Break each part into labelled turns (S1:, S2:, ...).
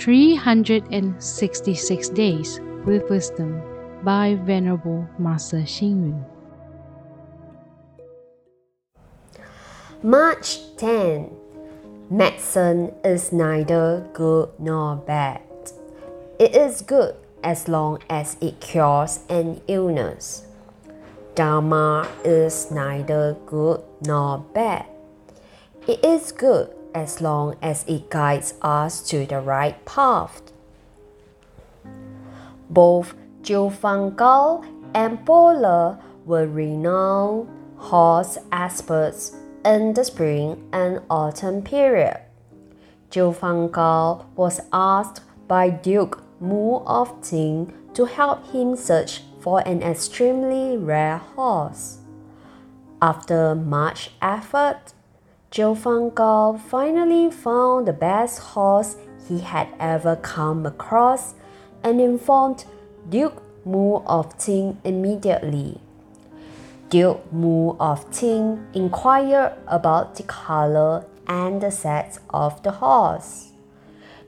S1: 366 Days with Wisdom by Venerable Master Xing Yun.
S2: March 10. Medicine is neither good nor bad. It is good as long as it cures an illness. Dharma is neither good nor bad. It is good as long as it guides us to the right path. Both Jiu Gao and Po Le were renowned horse experts in the spring and autumn period. Jiu Gao was asked by Duke Mu of Qin to help him search for an extremely rare horse. After much effort, Jiu Gao finally found the best horse he had ever come across and informed Duke Mu of Qin immediately. Duke Mu of Qin inquired about the color and the sex of the horse.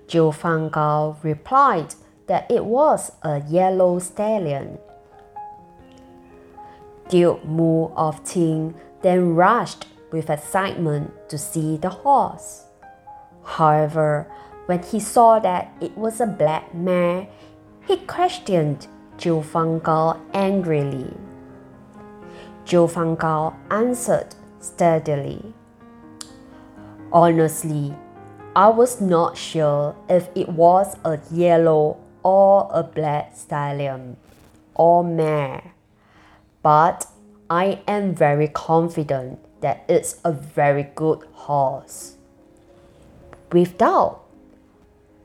S2: Jiu Gao replied that it was a yellow stallion. Duke Mu of Qin then rushed with excitement to see the horse. However, when he saw that it was a black mare, he questioned Jiu Gao angrily. Jiu Gao answered steadily. Honestly, I was not sure if it was a yellow or a black stallion or mare, but I am very confident that it's a very good horse. With doubt,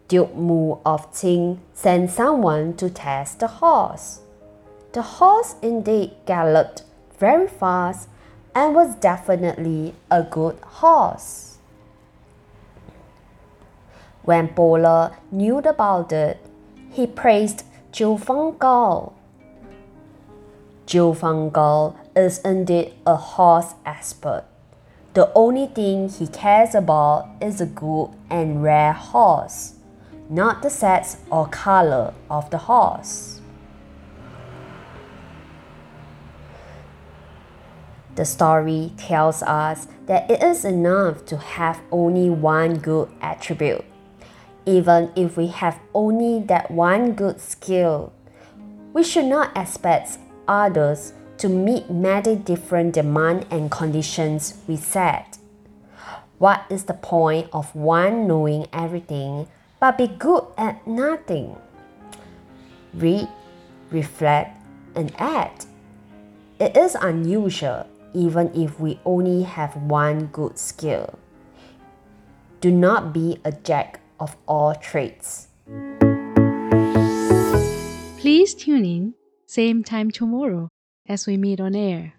S2: Duke Mu of Qin sent someone to test the horse. The horse indeed galloped very fast and was definitely a good horse. When Po Le knew about it, he praised Jiu Gao. Jiu Gao is indeed a horse expert. The only thing he cares about is a good and rare horse not the sex or color of the horse. The story tells us that it is enough to have only one good attribute. Even if we have only that one good skill, we should not expect others to meet many different demands and conditions we set. What is the point of one knowing everything but be good at nothing. Read, reflect, and act. It is unusual even if we only have one good skill. Do not be a jack of all trades.
S1: Please tune in, same time tomorrow as we meet on air.